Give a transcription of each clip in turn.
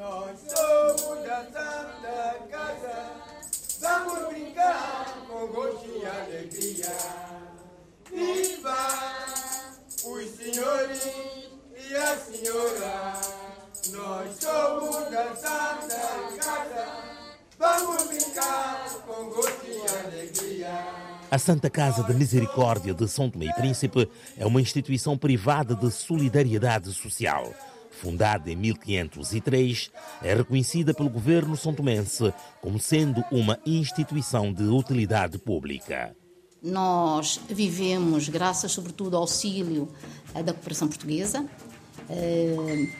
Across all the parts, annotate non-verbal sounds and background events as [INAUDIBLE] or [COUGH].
Nós somos da Santa Casa, vamos brincar com gosto e alegria. Viva os senhores e a senhora, nós somos da Santa Casa, vamos brincar com gosto e alegria. A Santa Casa de Misericórdia de São Tomé e Príncipe é uma instituição privada de solidariedade social fundada em 1503, é reconhecida pelo governo santomense como sendo uma instituição de utilidade pública. Nós vivemos, graças sobretudo ao auxílio eh, da cooperação portuguesa,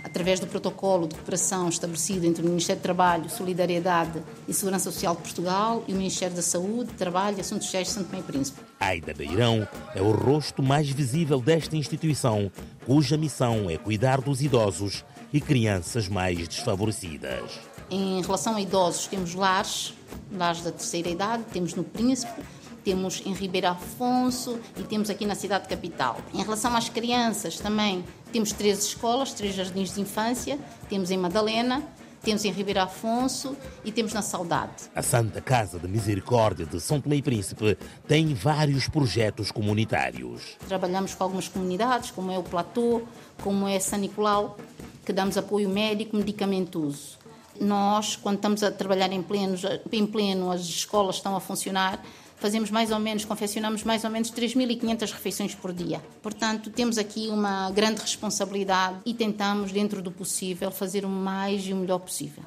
através do protocolo de cooperação estabelecido entre o Ministério do Trabalho, Solidariedade e Segurança Social de Portugal e o Ministério da Saúde, Trabalho e Assuntos Sociais de Santo Tomé e Príncipe. Aida Beirão é o rosto mais visível desta instituição, cuja missão é cuidar dos idosos e crianças mais desfavorecidas. Em relação a idosos, temos lares, lares da terceira idade, temos no Príncipe, temos em Ribeiro Afonso e temos aqui na cidade capital. Em relação às crianças, também temos três escolas, três jardins de infância, temos em Madalena, temos em Ribeiro Afonso e temos na Saudade. A Santa Casa de Misericórdia de São Tomé e Príncipe tem vários projetos comunitários. Trabalhamos com algumas comunidades, como é o Platô, como é São Nicolau, que damos apoio médico medicamentoso. Nós, quando estamos a trabalhar em pleno, em pleno as escolas estão a funcionar, fazemos mais ou menos, confeccionamos mais ou menos 3.500 refeições por dia. Portanto, temos aqui uma grande responsabilidade e tentamos, dentro do possível, fazer o mais e o melhor possível.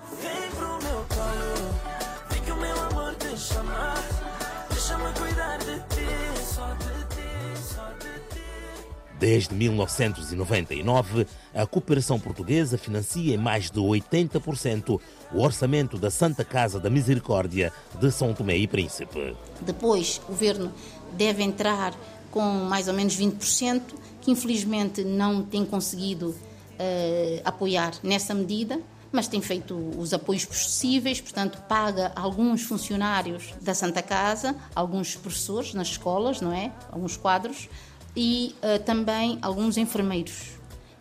Desde 1999, a cooperação portuguesa financia em mais de 80% o orçamento da Santa Casa da Misericórdia de São Tomé e Príncipe. Depois, o governo deve entrar com mais ou menos 20%, que infelizmente não tem conseguido uh, apoiar nessa medida, mas tem feito os apoios possíveis, portanto, paga alguns funcionários da Santa Casa, alguns professores nas escolas, não é? Alguns quadros e uh, também alguns enfermeiros.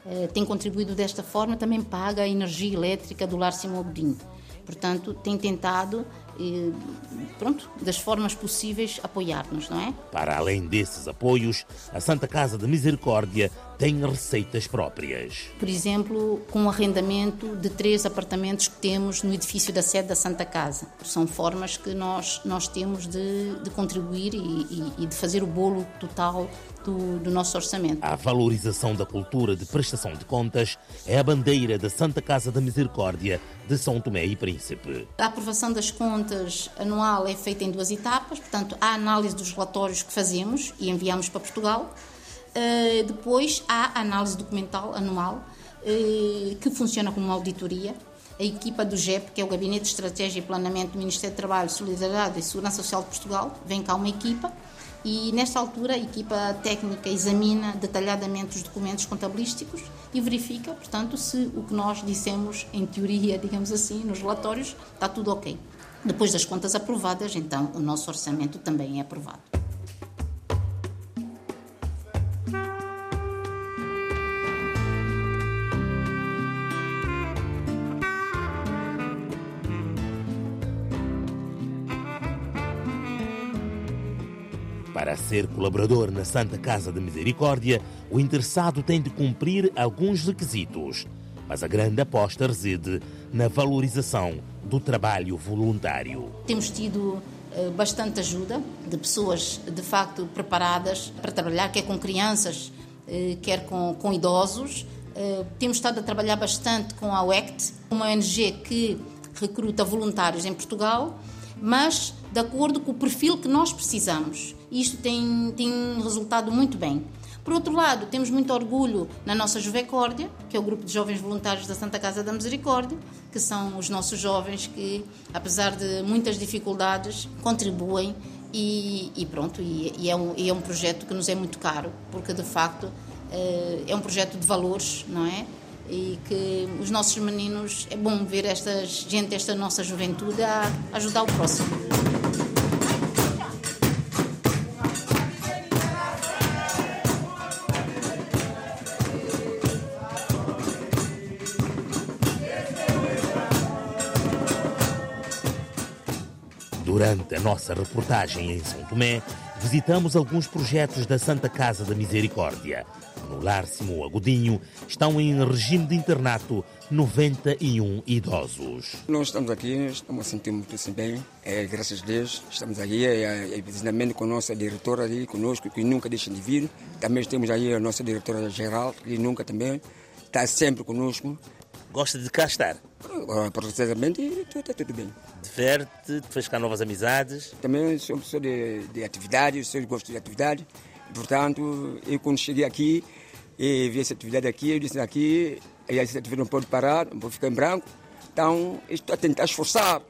Uh, tem contribuído desta forma, também paga a energia elétrica do Lar Simão Bodinho. Portanto, tem tentado, eh, pronto, das formas possíveis, apoiar-nos, não é? Para além desses apoios, a Santa Casa de Misericórdia tem receitas próprias. Por exemplo, com o arrendamento de três apartamentos que temos no edifício da sede da Santa Casa. São formas que nós, nós temos de, de contribuir e, e, e de fazer o bolo total do, do, nosso orçamento. A valorização da cultura de prestação de contas é a bandeira da Santa Casa da Misericórdia de São Tomé e Príncipe. A aprovação das contas anual é feita em duas etapas, portanto, há a análise dos relatórios que fazemos e enviamos para Portugal. Uh, depois há a análise documental anual, uh, que funciona como uma auditoria. A equipa do GEP, que é o Gabinete de Estratégia e Planeamento do Ministério do Trabalho, Solidariedade e Segurança Social de Portugal, vem cá uma equipa e nesta altura a equipa técnica examina detalhadamente os documentos contabilísticos e verifica, portanto, se o que nós dissemos em teoria, [LAUGHS] digamos assim, nos relatórios, está tudo ok. Depois das contas aprovadas, então o nosso orçamento também é aprovado. Para ser colaborador na Santa Casa de Misericórdia, o interessado tem de cumprir alguns requisitos, mas a grande aposta reside na valorização do trabalho voluntário. Temos tido eh, bastante ajuda de pessoas de facto preparadas para trabalhar, quer com crianças, eh, quer com, com idosos. Eh, temos estado a trabalhar bastante com a UECT, uma ONG que recruta voluntários em Portugal, mas de acordo com o perfil que nós precisamos. Isto tem, tem resultado muito bem. Por outro lado, temos muito orgulho na nossa Juvecórdia, que é o grupo de jovens voluntários da Santa Casa da Misericórdia, que são os nossos jovens que, apesar de muitas dificuldades, contribuem e, e pronto, e, e, é um, e, é um, projeto que nos é muito caro, porque de facto eh, é um projeto de valores, não é? e que os nossos meninos, é bom ver esta gente, esta nossa juventude a ajudar o próximo. Durante a nossa reportagem em São Tomé, visitamos alguns projetos da Santa Casa da Misericórdia. No Lar Simão Agudinho estão em regime de internato 91 idosos. Nós estamos aqui, estamos a sentir muito assim bem, é, graças a Deus. Estamos aí, é, é, com a nossa diretora ali conosco, que nunca deixa de vir. Também temos aí a nossa diretora geral, que nunca também está sempre conosco. Gosta de cá estar? Precisamente, está tudo bem. Diverte, fez cá novas amizades? Também sou pessoa de, de atividade, sou gosto de atividade. Portanto, eu quando cheguei aqui e vi essa atividade aqui, eu disse aqui, e essa atividade não pode parar, não pode ficar em branco. Então, estou a tentar esforçar.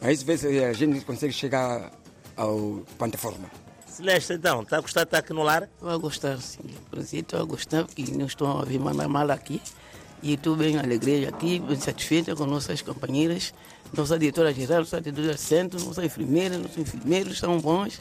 Mas às vezes a gente consegue chegar ao plataforma. Celeste, então, está a gostar de estar aqui no lar? Estou a gostar, sim. Por estou a gostar, porque não estou a vir mandar mal aqui. E estou bem alegre aqui, bem satisfeita com nossas companheiras. Nossa diretora-geral, nossa diretora-centro, nossa enfermeira, nossos enfermeiros são bons.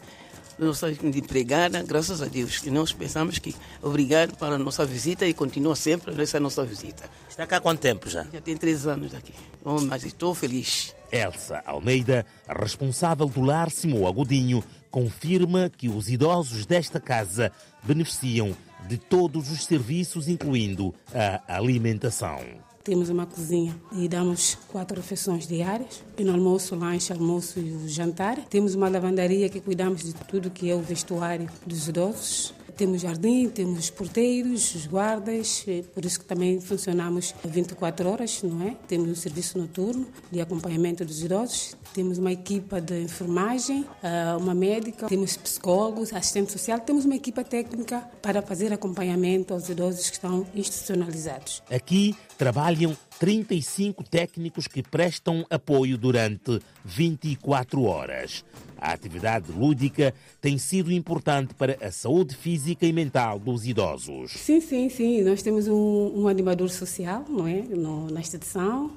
Nossa empregada, graças a Deus. E nós pensamos que obrigado pela nossa visita e continua sempre essa nossa visita. Está cá há quanto tempo já? Já tem três anos aqui. Oh, mas estou feliz. Elsa Almeida, responsável do lar Simão Agudinho, confirma que os idosos desta casa beneficiam de todos os serviços, incluindo a alimentação. Temos uma cozinha e damos quatro refeições diárias, no almoço, lanche, almoço e jantar. Temos uma lavandaria que cuidamos de tudo que é o vestuário dos idosos. Temos jardim, temos porteiros, os guardas, por isso que também funcionamos 24 horas, não é? Temos um serviço noturno de acompanhamento dos idosos, temos uma equipa de enfermagem, ah, uma médica, temos psicólogos, assistente social, temos uma equipa técnica para fazer acompanhamento aos idosos que estão institucionalizados. Aqui trabalham 35 técnicos que prestam apoio durante 24 horas. A atividade lúdica tem sido importante para a saúde física e mental dos idosos. Sim, sim, sim. Nós temos um, um animador social, não é, no, na instituição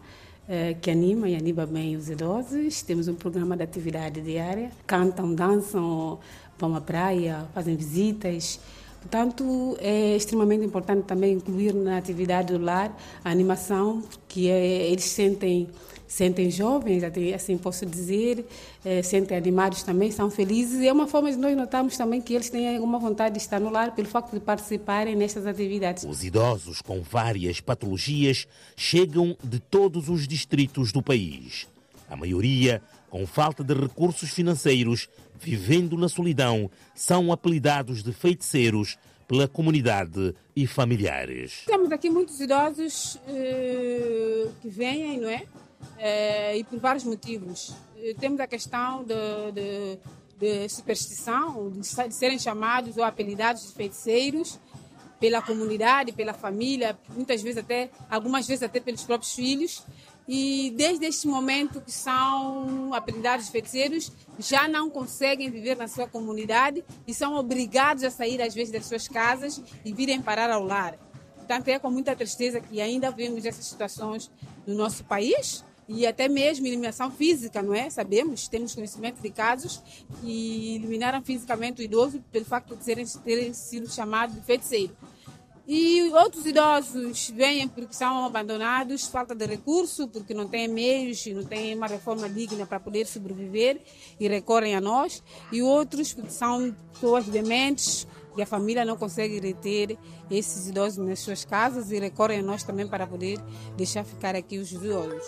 eh, que anima e anima bem os idosos. Temos um programa de atividade diária. Cantam, dançam, vão à praia, fazem visitas. Portanto, é extremamente importante também incluir na atividade do lar a animação, porque é, eles sentem sentem jovens, assim posso dizer, é, sentem animados também, são felizes. E é uma forma de nós notarmos também que eles têm alguma vontade de estar no lar pelo facto de participarem nestas atividades. Os idosos com várias patologias chegam de todos os distritos do país. A maioria, com falta de recursos financeiros, vivendo na solidão, são apelidados de feiticeiros pela comunidade e familiares. Temos aqui muitos idosos uh, que vêm, não é? é, e por vários motivos. Eh, temos a questão de, de, de superstição, de, de, serem chamados ou apelidados de feiticeiros pela comunidade, pela família, muitas vezes até, algumas vezes até pelos próprios filhos. E desde este momento que são apelidados feiticeiros, já não conseguem viver na sua comunidade e são obrigados a sair às vezes das suas casas e virem parar ao lar. Portanto, é com muita tristeza que ainda vemos essas situações no nosso país, e até mesmo eliminação física, não é? Sabemos, temos conhecimento de casos que eliminaram fisicamente o idoso pelo facto de terem, terem sido chamados de feiticeiro. E outros idosos vêm porque são abandonados, falta de recurso, porque não têm meios, não têm uma reforma digna para poder sobreviver e recorrem a nós. E outros porque são pessoas dementes, e a família não consegue reter esses idosos nas suas casas e recorrem a nós também para poder deixar ficar aqui os idosos.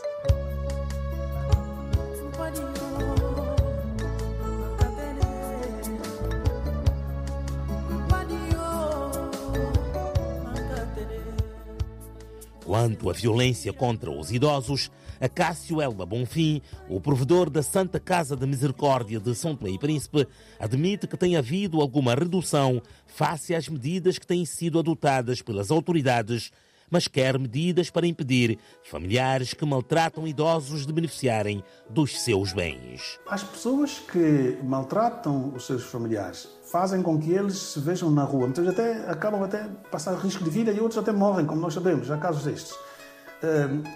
Quanto à violência contra os idosos, Acácio Elba Bonfim, o provedor da Santa Casa de Misericórdia de São Tomé e Príncipe, admite que tem havido alguma redução face às medidas que têm sido adotadas pelas autoridades mas quer medidas para impedir familiares que maltratam idosos de beneficiarem dos seus bens. As pessoas que maltratam os seus familiares fazem com que eles se vejam na rua. Muitas vezes até acabam até passar risco de vida e outros até morrem, como nós sabemos, há casos destes.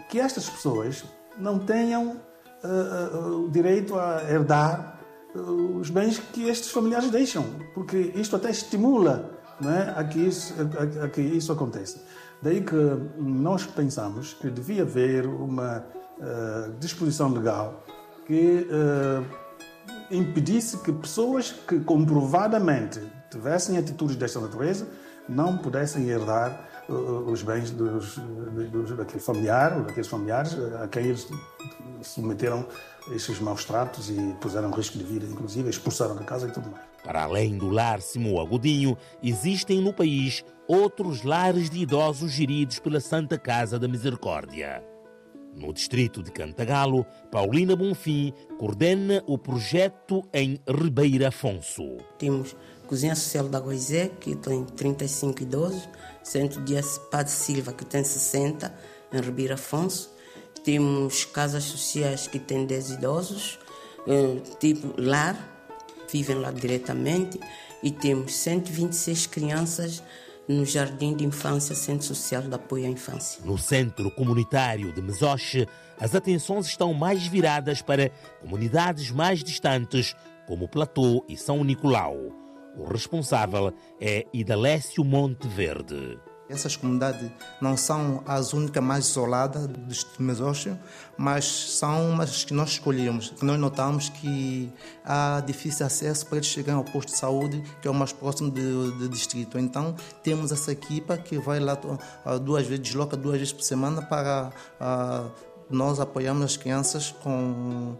Que estas pessoas não tenham eh, eh, o direito a herdar os bens que estes familiares deixam, porque isto até estimula não é, a, que isso, a, a que isso aconteça. Daí que nós pensamos que devia haver uma uh, disposição legal que uh, impedisse que pessoas que comprovadamente tivessem atitudes desta natureza não pudessem herdar uh, os bens dos, dos, daquele familiar ou daqueles familiares a quem eles submeteram esses maus tratos e puseram risco de vida, inclusive expulsaram da casa e tudo mais. Para além do lar Simão Agudinho, existem no país outros lares de idosos geridos pela Santa Casa da Misericórdia. No distrito de Cantagalo, Paulina Bonfim coordena o projeto em Ribeira Afonso. Temos Cozinha Social da Goizé, que tem 35 idosos, Centro de Padre Silva, que tem 60, em Ribeira Afonso. Temos casas sociais que têm 10 idosos, eh, tipo lar, vivem lá diretamente. E temos 126 crianças no Jardim de Infância, Centro Social de Apoio à Infância. No Centro Comunitário de Mesoche, as atenções estão mais viradas para comunidades mais distantes, como Platô e São Nicolau. O responsável é Idalécio Monteverde. Essas comunidades não são as únicas mais isoladas Distrito Mesócio, mas são umas que nós escolhemos, que nós notamos que há difícil acesso para eles chegarem ao posto de saúde, que é o mais próximo do, do distrito. Então, temos essa equipa que vai lá duas vezes, desloca duas vezes por semana para nós apoiamos as crianças com,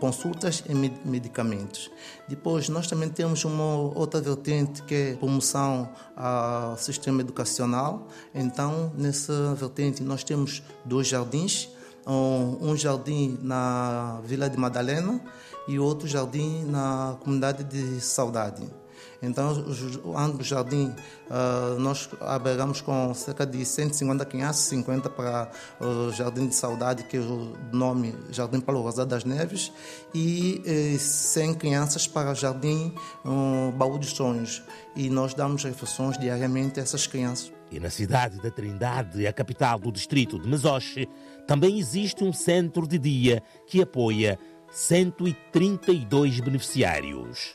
consultas e medicamentos. Depois, nós também temos uma outra vertente que é promoção ao sistema educacional. Então, nessa vertente, nós temos dois jardins. Um jardim na Vila de Madalena e outro jardim na comunidade de Saudade. Então, o jardim, uh, nós abrigamos com cerca de 150 crianças, 50 para o Jardim de Saudade, que é o nome Jardim Paulo Rosado das Neves, e eh, 100 crianças para o Jardim um, Baú dos Sonhos. E nós damos refeições diariamente a essas crianças. E na cidade da Trindade, a capital do distrito de Mesoche, também existe um centro de dia que apoia 132 beneficiários.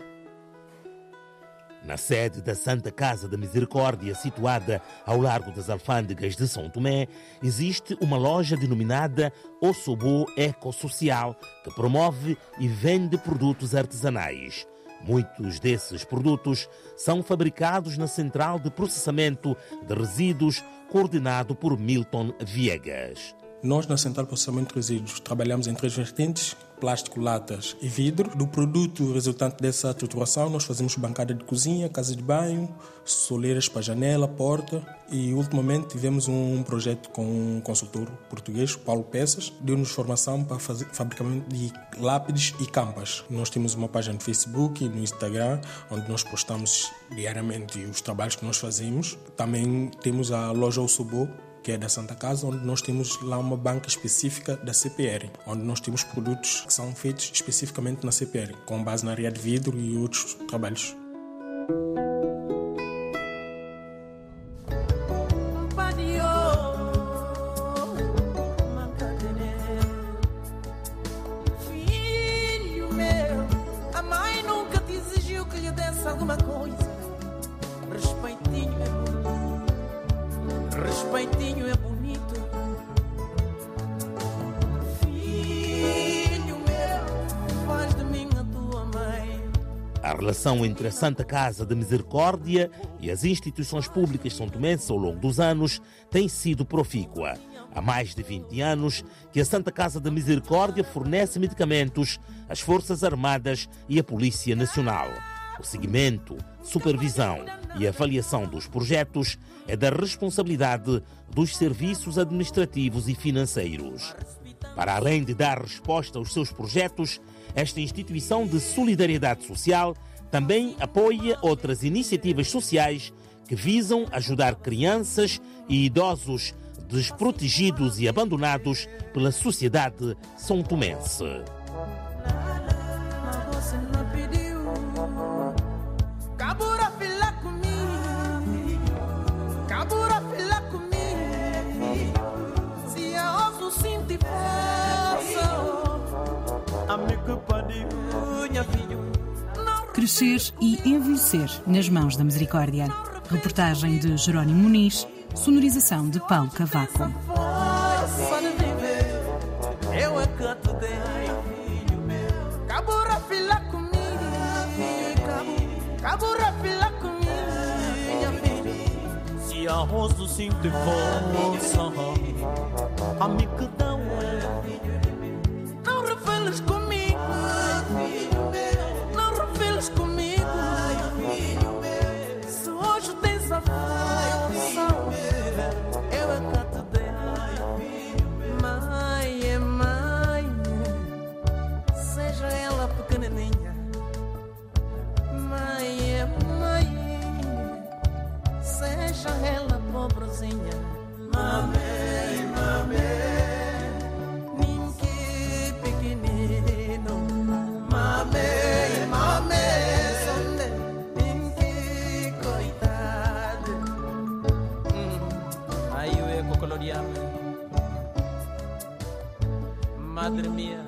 Na sede da Santa Casa da Misericórdia, situada ao largo das Alfândegas de São Tomé, existe uma loja denominada Ossobô Ecossocial, que promove e vende produtos artesanais. Muitos desses produtos são fabricados na Central de Processamento de Resíduos, coordenado por Milton Viegas. Nós, na Central de Processamento de Resíduos, trabalhamos em três vertentes: plástico, latas e vidro. Do produto resultante dessa trituração, nós fazemos bancada de cozinha, casa de banho, soleiras para janela, porta. E, ultimamente, tivemos um projeto com um consultor português, Paulo Peças, deu-nos formação para fazer fabricamento de lápides e campas. Nós temos uma página no Facebook e no Instagram, onde nós postamos diariamente os trabalhos que nós fazemos. Também temos a loja Osobô, que é da Santa Casa, onde nós temos lá uma banca específica da CPR, onde nós temos produtos que são feitos especificamente na CPR, com base na área de vidro e outros trabalhos. Relação entre a Santa Casa da Misericórdia e as instituições públicas são tomenses ao longo dos anos tem sido profícua. Há mais de 20 anos que a Santa Casa da Misericórdia fornece medicamentos às Forças Armadas e à Polícia Nacional. O seguimento, supervisão e avaliação dos projetos é da responsabilidade dos serviços administrativos e financeiros. Para além de dar resposta aos seus projetos, esta instituição de solidariedade social também apoia outras iniciativas sociais que visam ajudar crianças e idosos desprotegidos e abandonados pela sociedade são tomense. Crescer e envelhecer nas mãos da misericórdia. Reportagem de Jerónimo Muniz, sonorização de Paulo Cavaco. É que te dei, filho meu. Cabura fila seja ela pobrezinha. Mamãe, mamãe, ninguém pequenino. Mamãe, mamãe, sonde, ninguém coitado. Aí eu é cocoloriano Madre mia